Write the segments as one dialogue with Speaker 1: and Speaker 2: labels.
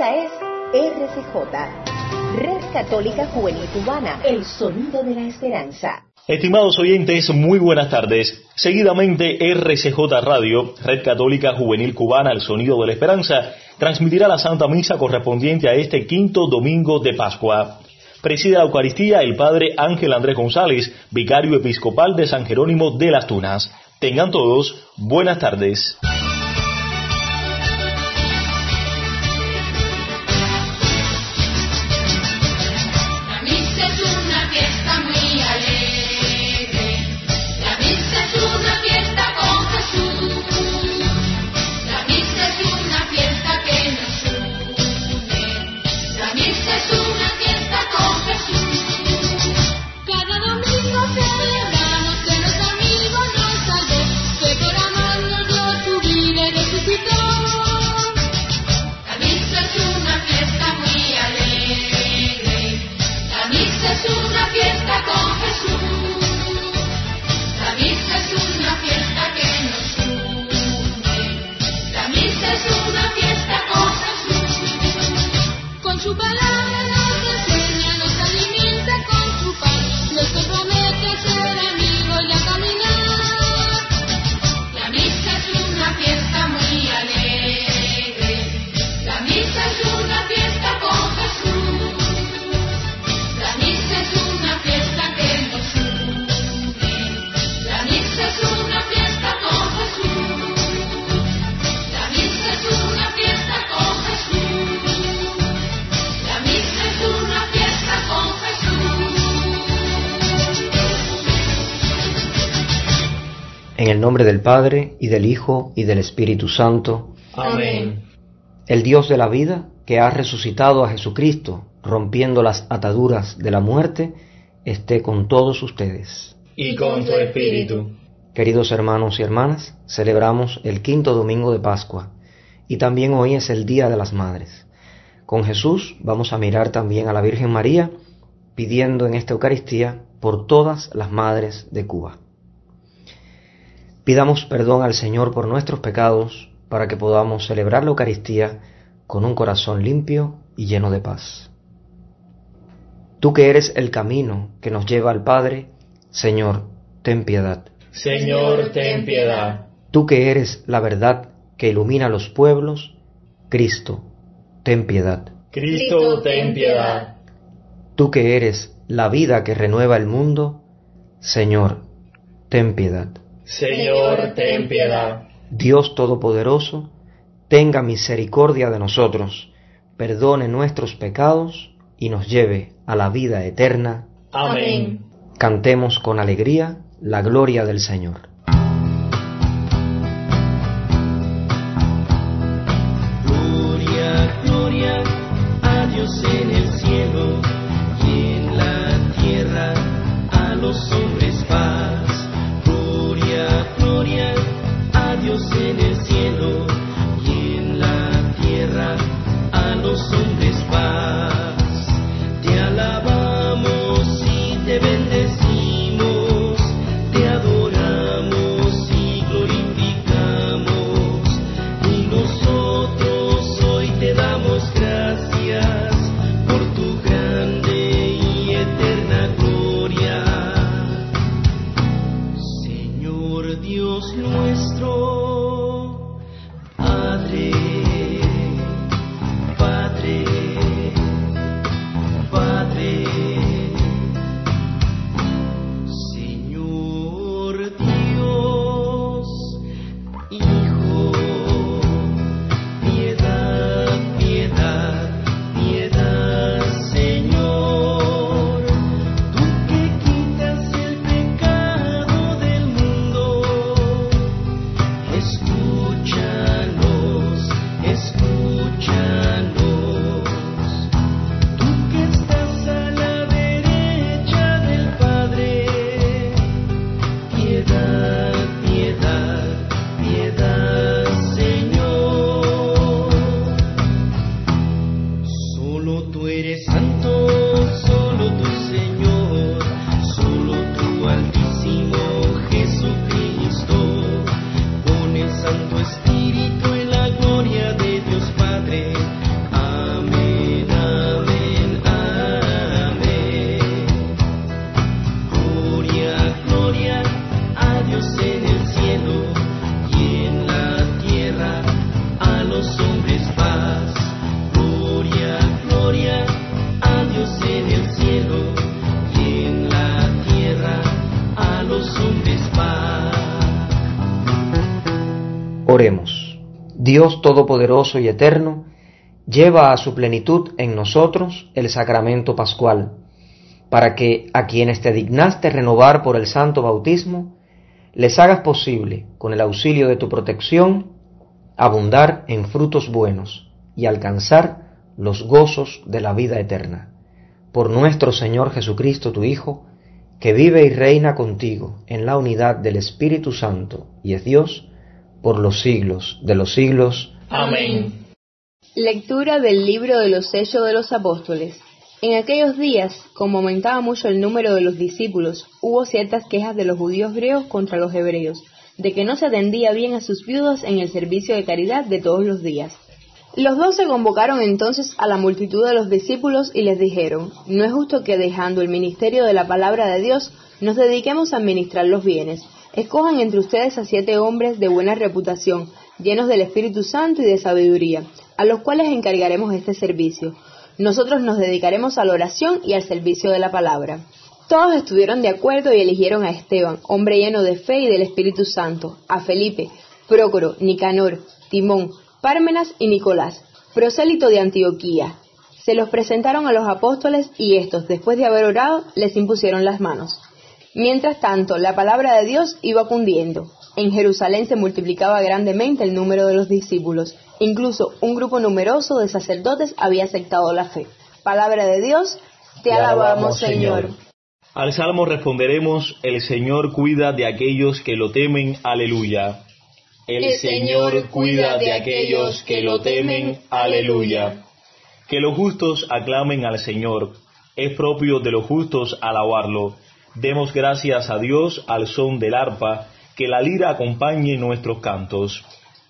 Speaker 1: Esta es RCJ, Red Católica Juvenil Cubana, el sonido de la esperanza.
Speaker 2: Estimados oyentes, muy buenas tardes. Seguidamente RCJ Radio, Red Católica Juvenil Cubana, el sonido de la esperanza, transmitirá la Santa Misa correspondiente a este quinto domingo de Pascua. Preside la Eucaristía el Padre Ángel Andrés González, vicario episcopal de San Jerónimo de las Tunas. Tengan todos buenas tardes.
Speaker 3: El nombre del Padre, y del Hijo, y del Espíritu Santo.
Speaker 4: Amén.
Speaker 3: El Dios de la vida, que ha resucitado a Jesucristo, rompiendo las ataduras de la muerte, esté con todos ustedes.
Speaker 4: Y con tu espíritu.
Speaker 3: Queridos hermanos y hermanas, celebramos el quinto domingo de Pascua, y también hoy es el Día de las Madres. Con Jesús vamos a mirar también a la Virgen María, pidiendo en esta Eucaristía por todas las madres de Cuba. Pidamos perdón al Señor por nuestros pecados para que podamos celebrar la Eucaristía con un corazón limpio y lleno de paz. Tú que eres el camino que nos lleva al Padre, Señor, ten piedad.
Speaker 4: Señor, ten piedad.
Speaker 3: Tú que eres la verdad que ilumina los pueblos, Cristo, ten piedad.
Speaker 4: Cristo, ten piedad.
Speaker 3: Tú que eres la vida que renueva el mundo, Señor, ten piedad.
Speaker 4: Señor, ten piedad.
Speaker 3: Dios Todopoderoso, tenga misericordia de nosotros, perdone nuestros pecados y nos lleve a la vida eterna.
Speaker 4: Amén.
Speaker 3: Cantemos con alegría la gloria del Señor. Dios Todopoderoso y Eterno, lleva a su plenitud en nosotros el sacramento pascual, para que a quienes te dignaste renovar por el santo bautismo, les hagas posible, con el auxilio de tu protección, abundar en frutos buenos y alcanzar los gozos de la vida eterna. Por nuestro Señor Jesucristo, tu Hijo, que vive y reina contigo en la unidad del Espíritu Santo y es Dios, por los siglos de los siglos.
Speaker 4: Amén.
Speaker 5: Lectura del libro de los sellos de los apóstoles. En aquellos días, como aumentaba mucho el número de los discípulos, hubo ciertas quejas de los judíos griegos contra los hebreos, de que no se atendía bien a sus viudas en el servicio de caridad de todos los días. Los doce convocaron entonces a la multitud de los discípulos y les dijeron, no es justo que dejando el ministerio de la palabra de Dios nos dediquemos a administrar los bienes. Escojan entre ustedes a siete hombres de buena reputación, llenos del Espíritu Santo y de sabiduría, a los cuales encargaremos este servicio. Nosotros nos dedicaremos a la oración y al servicio de la palabra. Todos estuvieron de acuerdo y eligieron a Esteban, hombre lleno de fe y del Espíritu Santo, a Felipe, Prócoro, Nicanor, Timón, Pármenas y Nicolás, prosélito de Antioquía. Se los presentaron a los apóstoles y estos, después de haber orado, les impusieron las manos. Mientras tanto, la palabra de Dios iba cundiendo. En Jerusalén se multiplicaba grandemente el número de los discípulos. Incluso un grupo numeroso de sacerdotes había aceptado la fe. Palabra de Dios, te, alabamos, Señor.
Speaker 6: Al salmo responderemos, el Señor cuida de aquellos que lo temen, aleluya.
Speaker 4: El Señor cuida de aquellos que lo temen, aleluya.
Speaker 6: Que los justos aclamen al Señor, es propio de los justos alabarlo. Demos gracias a Dios al son del arpa, que la lira acompañe nuestros cantos.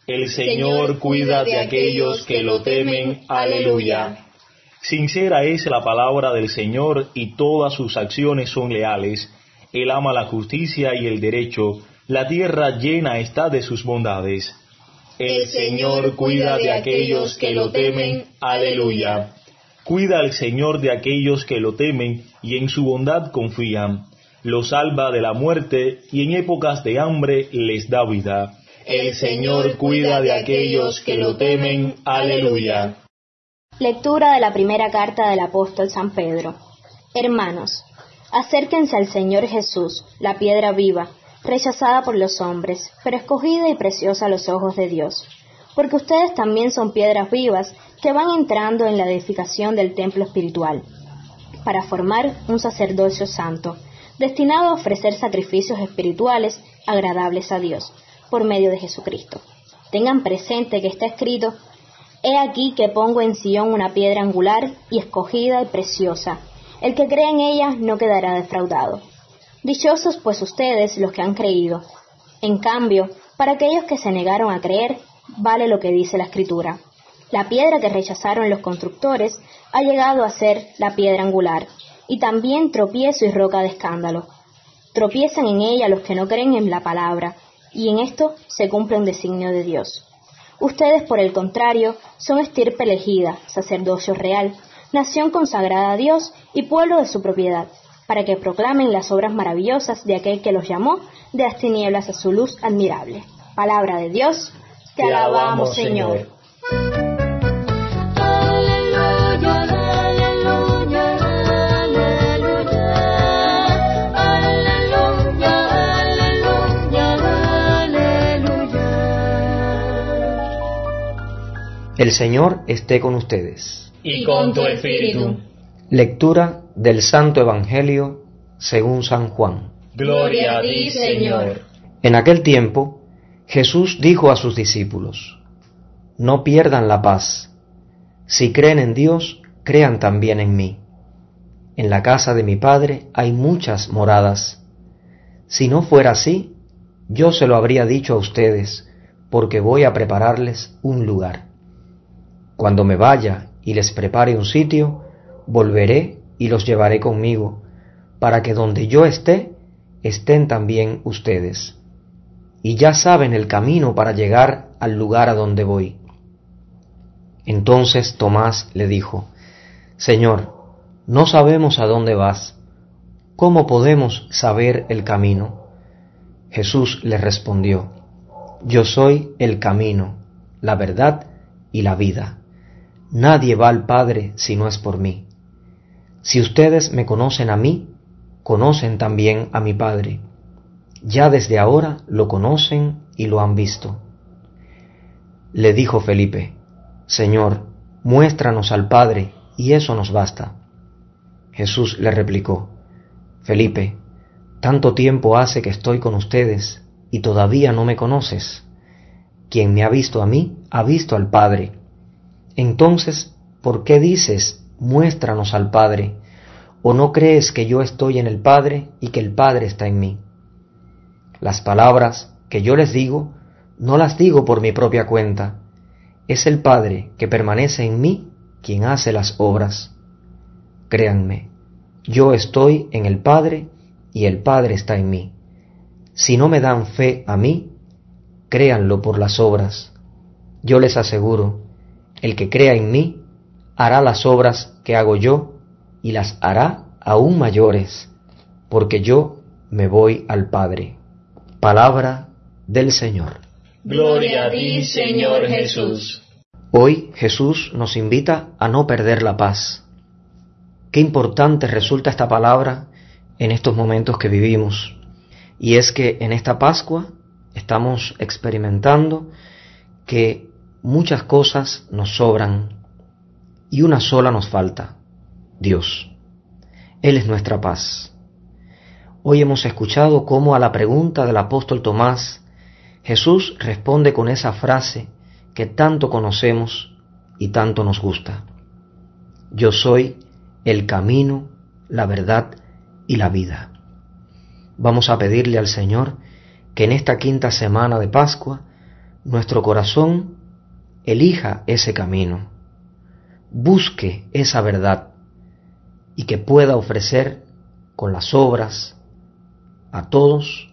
Speaker 4: El Señor cuida de aquellos que lo temen, aleluya.
Speaker 6: Sincera es la palabra del Señor y todas sus acciones son leales. Él ama la justicia y el derecho, la tierra llena está de sus bondades.
Speaker 4: El Señor cuida de aquellos que lo temen, aleluya.
Speaker 6: Cuida al Señor de aquellos que lo temen y en su bondad confían. Los salva de la muerte y en épocas de hambre les da vida.
Speaker 4: El Señor cuida de aquellos que lo temen, aleluya.
Speaker 7: Lectura de la primera carta del apóstol San Pedro. Hermanos, acérquense al Señor Jesús, la piedra viva, rechazada por los hombres, pero escogida y preciosa a los ojos de Dios, porque ustedes también son piedras vivas que van entrando en la edificación del templo espiritual, para formar un sacerdocio santo, destinado a ofrecer sacrificios espirituales agradables a Dios, por medio de Jesucristo. Tengan presente que está escrito, He aquí que pongo en Sion una piedra angular y escogida y preciosa. El que cree en ella no quedará defraudado. Dichosos pues ustedes los que han creído. En cambio, para aquellos que se negaron a creer, vale lo que dice la Escritura. La piedra que rechazaron los constructores ha llegado a ser la piedra angular, y también tropiezo y roca de escándalo. Tropiezan en ella los que no creen en la palabra, y en esto se cumple un designio de Dios. Ustedes, por el contrario, son estirpe elegida, sacerdocio real, nación consagrada a Dios y pueblo de su propiedad, para que proclamen las obras maravillosas de aquel que los llamó de las tinieblas a su luz admirable. Palabra de Dios,
Speaker 4: te, alabamos, Señor.
Speaker 3: El Señor esté con ustedes.
Speaker 4: Y con tu espíritu.
Speaker 3: Lectura del Santo Evangelio según San Juan.
Speaker 4: Gloria a ti, Señor.
Speaker 3: En aquel tiempo, Jesús dijo a sus discípulos, No pierdan la paz. Si creen en Dios, crean también en mí. En la casa de mi Padre hay muchas moradas. Si no fuera así, yo se lo habría dicho a ustedes, porque voy a prepararles un lugar. Cuando me vaya y les prepare un sitio, volveré y los llevaré conmigo, para que donde yo esté, estén también ustedes. Y ya saben el camino para llegar al lugar a donde voy. Entonces Tomás le dijo, Señor, no sabemos a dónde vas, ¿cómo podemos saber el camino? Jesús le respondió, Yo soy el camino, la verdad y la vida. Nadie va al Padre si no es por mí. Si ustedes me conocen a mí, conocen también a mi Padre. Ya desde ahora lo conocen y lo han visto. Le dijo Felipe, Señor, muéstranos al Padre, y eso nos basta. Jesús le replicó, Felipe, tanto tiempo hace que estoy con ustedes, y todavía no me conoces. Quien me ha visto a mí, ha visto al Padre. Entonces, ¿por qué dices, muéstranos al Padre? ¿O no crees que yo estoy en el Padre y que el Padre está en mí? Las palabras que yo les digo, no las digo por mi propia cuenta. Es el Padre que permanece en mí quien hace las obras. Créanme, yo estoy en el Padre y el Padre está en mí. Si no me dan fe a mí, créanlo por las obras. Yo les aseguro, el que crea en mí hará las obras que hago yo y las hará aún mayores, porque yo me voy al Padre. Palabra del Señor.
Speaker 4: Gloria a ti, Señor Jesús.
Speaker 3: Hoy Jesús nos invita a no perder la paz. Qué importante resulta esta palabra en estos momentos que vivimos. Y es que en esta Pascua estamos experimentando que muchas cosas nos sobran y una sola nos falta, Dios. Él es nuestra paz. Hoy hemos escuchado cómo a la pregunta del apóstol Tomás, Jesús responde con esa frase que tanto conocemos y tanto nos gusta. Yo soy el camino, la verdad y la vida. Vamos a pedirle al Señor que en esta quinta semana de Pascua nuestro corazón elija ese camino, busque esa verdad y que pueda ofrecer con las obras, a todos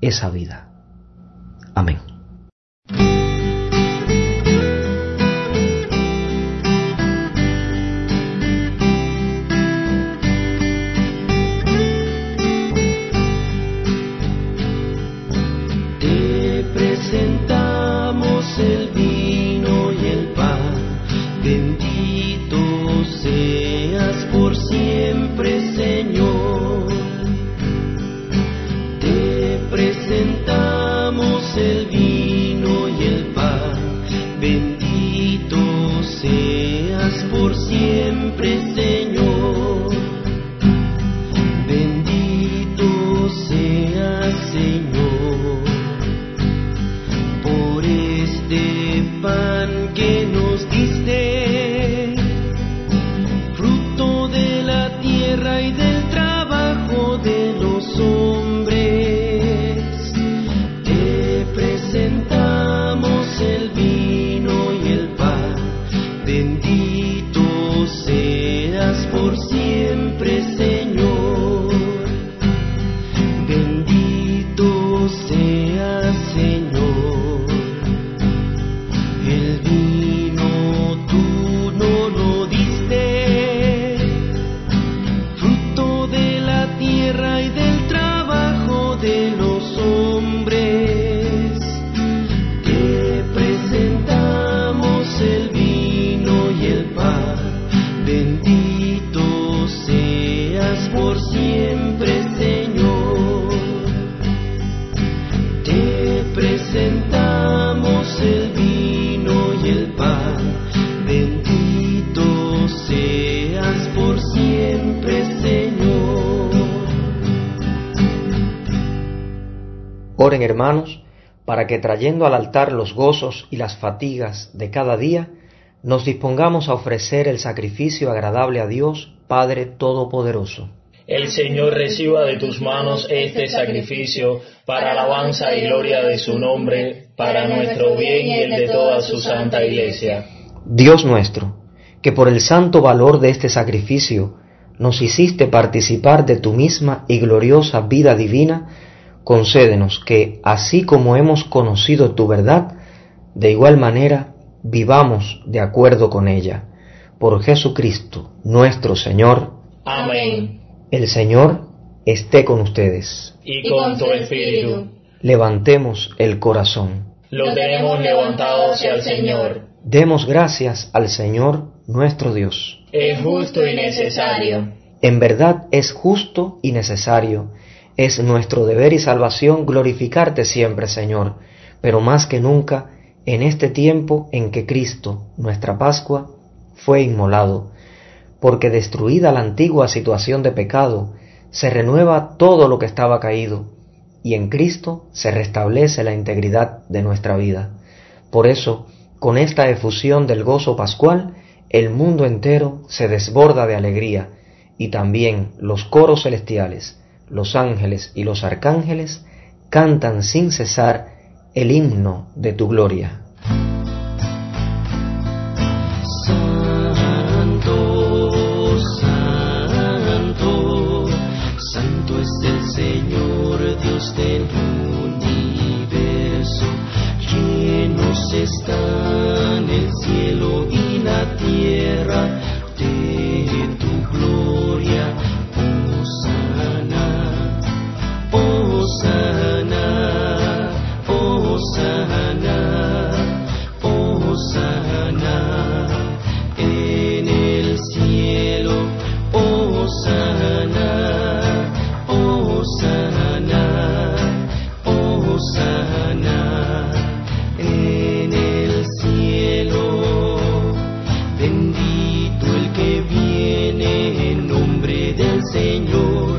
Speaker 3: esa vida. Amén. Oren hermanos, para que trayendo al altar los gozos y las fatigas de cada día, nos dispongamos a ofrecer el sacrificio agradable a Dios, Padre Todopoderoso.
Speaker 4: El Señor reciba de tus manos este sacrificio para alabanza y gloria de su nombre, para nuestro bien y el de toda su santa iglesia.
Speaker 3: Dios nuestro, que por el santo valor de este sacrificio nos hiciste participar de tu misma y gloriosa vida divina, concédenos que, así como hemos conocido tu verdad, de igual manera vivamos de acuerdo con ella. Por Jesucristo nuestro Señor.
Speaker 4: Amén.
Speaker 3: El Señor esté con ustedes.
Speaker 4: Y con tu espíritu.
Speaker 3: Levantemos el corazón.
Speaker 4: Lo tenemos levantado hacia el Señor.
Speaker 3: Demos gracias al Señor nuestro Dios.
Speaker 4: Es justo y necesario.
Speaker 3: En verdad es justo y necesario. Es nuestro deber y salvación glorificarte siempre, Señor, pero más que nunca en este tiempo en que Cristo, nuestra Pascua, fue inmolado, porque destruida la antigua situación de pecado, se renueva todo lo que estaba caído, y en Cristo se restablece la integridad de nuestra vida. Por eso, con esta efusión del gozo pascual, el mundo entero se desborda de alegría, y también los coros celestiales, los ángeles y los arcángeles cantan sin cesar el himno de tu gloria.
Speaker 8: Santo, santo, santo es el Señor Dios del universo, llenos están el cielo y la tierra Bendito el que viene en nombre del Señor.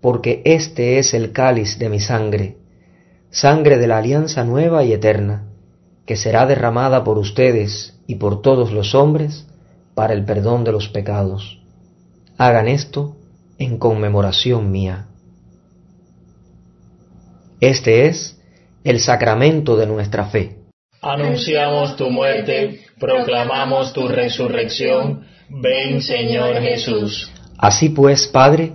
Speaker 3: porque este es el cáliz de mi sangre, sangre de la alianza nueva y eterna, que será derramada por ustedes y por todos los hombres para el perdón de los pecados. Hagan esto en conmemoración mía. Este es el sacramento de nuestra fe.
Speaker 4: Anunciamos tu muerte, proclamamos tu resurrección. Ven, Señor Jesús.
Speaker 3: Así pues, Padre,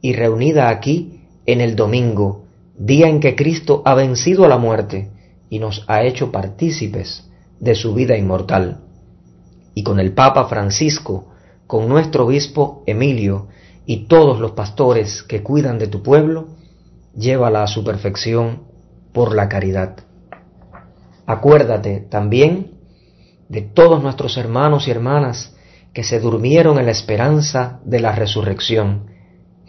Speaker 3: y reunida aquí en el domingo, día en que Cristo ha vencido a la muerte y nos ha hecho partícipes de su vida inmortal. Y con el Papa Francisco, con nuestro obispo Emilio y todos los pastores que cuidan de tu pueblo, llévala a su perfección por la caridad. Acuérdate también de todos nuestros hermanos y hermanas que se durmieron en la esperanza de la resurrección,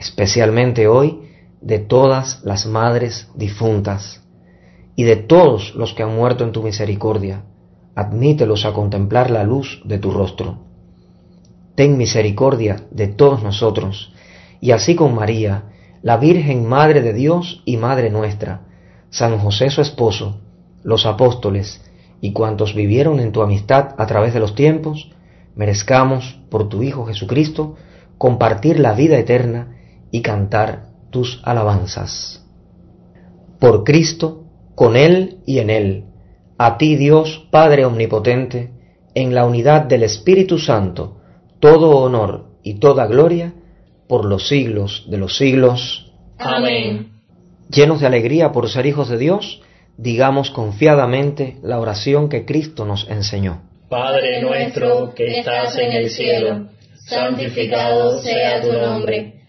Speaker 3: especialmente hoy de todas las madres difuntas y de todos los que han muerto en tu misericordia, admítelos a contemplar la luz de tu rostro. Ten misericordia de todos nosotros, y así con María, la Virgen Madre de Dios y Madre nuestra, San José su esposo, los apóstoles y cuantos vivieron en tu amistad a través de los tiempos, merezcamos, por tu Hijo Jesucristo, compartir la vida eterna y cantar tus alabanzas. Por Cristo, con Él y en Él, a ti Dios Padre Omnipotente, en la unidad del Espíritu Santo, todo honor y toda gloria, por los siglos de los siglos.
Speaker 4: Amén.
Speaker 3: Llenos de alegría por ser hijos de Dios, digamos confiadamente la oración que Cristo nos enseñó.
Speaker 4: Padre nuestro que estás en el cielo, santificado sea tu nombre,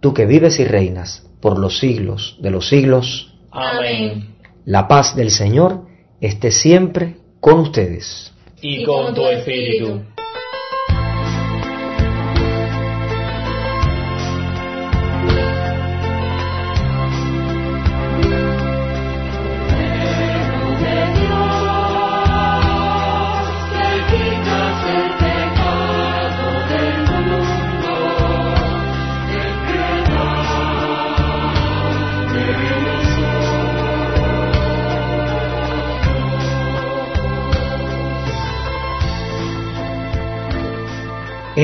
Speaker 3: tú que vives y reinas por los siglos de los siglos.
Speaker 4: Amén.
Speaker 3: La paz del Señor esté siempre con ustedes.
Speaker 4: Y con tu espíritu.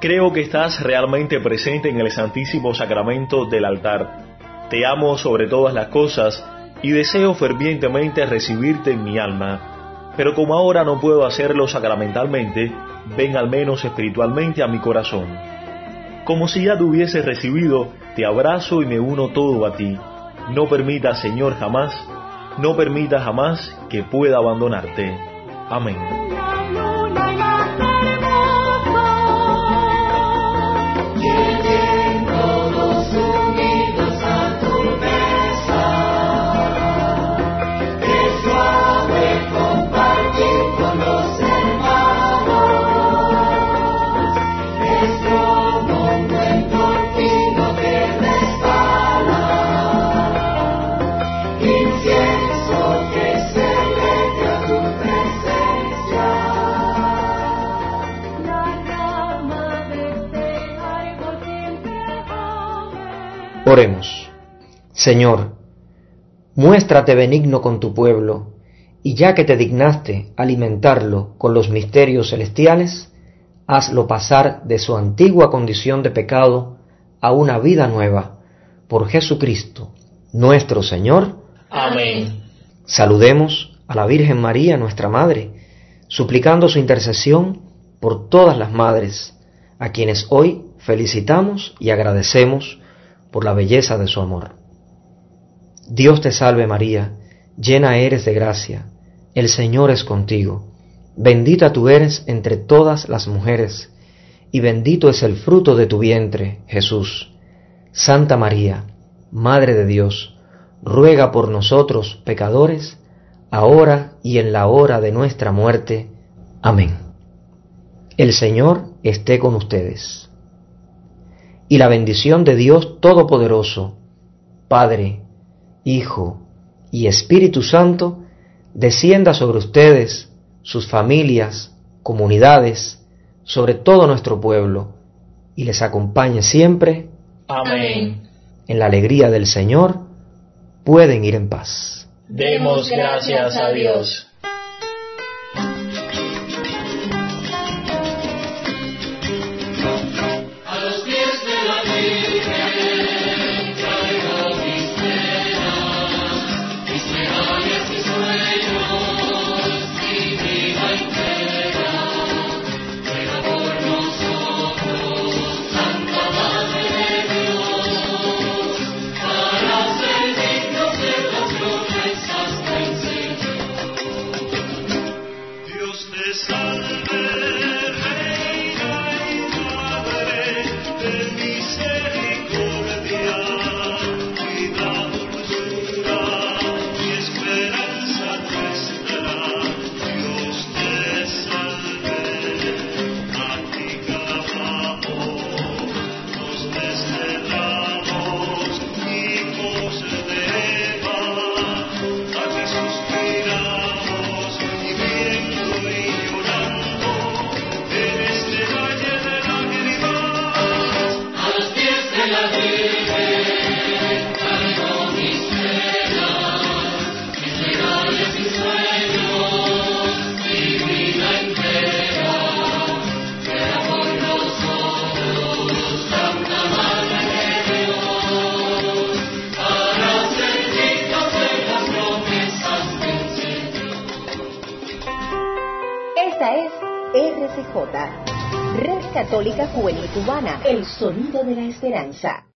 Speaker 6: creo que estás realmente presente en el Santísimo Sacramento del altar. Te amo sobre todas las cosas y deseo fervientemente recibirte en mi alma. Pero como ahora no puedo hacerlo sacramentalmente, ven al menos espiritualmente a mi corazón. Como si ya te hubiese recibido, te abrazo y me uno todo a ti. No permita, Señor, jamás, no permita jamás que pueda abandonarte. Amén.
Speaker 3: Señor, muéstrate benigno con tu pueblo, y ya que te dignaste alimentarlo con los misterios celestiales, hazlo pasar de su antigua condición de pecado a una vida nueva, por Jesucristo, nuestro Señor.
Speaker 4: Amén.
Speaker 3: Saludemos a la Virgen María, nuestra Madre, suplicando su intercesión por todas las madres, a quienes hoy felicitamos y agradecemos por la belleza de su amor. Dios te salve María, llena eres de gracia, el Señor es contigo, bendita tú eres entre todas las mujeres, y bendito es el fruto de tu vientre, Jesús. Santa María, Madre de Dios, ruega por nosotros pecadores, ahora y en la hora de nuestra muerte. Amén. El Señor esté con ustedes y la bendición de Dios Todopoderoso, Padre, Hijo y Espíritu Santo, descienda sobre ustedes, sus familias, comunidades, sobre todo nuestro pueblo, y les acompañe siempre.
Speaker 6: Amén.
Speaker 3: En la alegría del Señor, pueden ir en paz.
Speaker 6: Demos gracias a Dios.
Speaker 1: El sonido de la esperanza.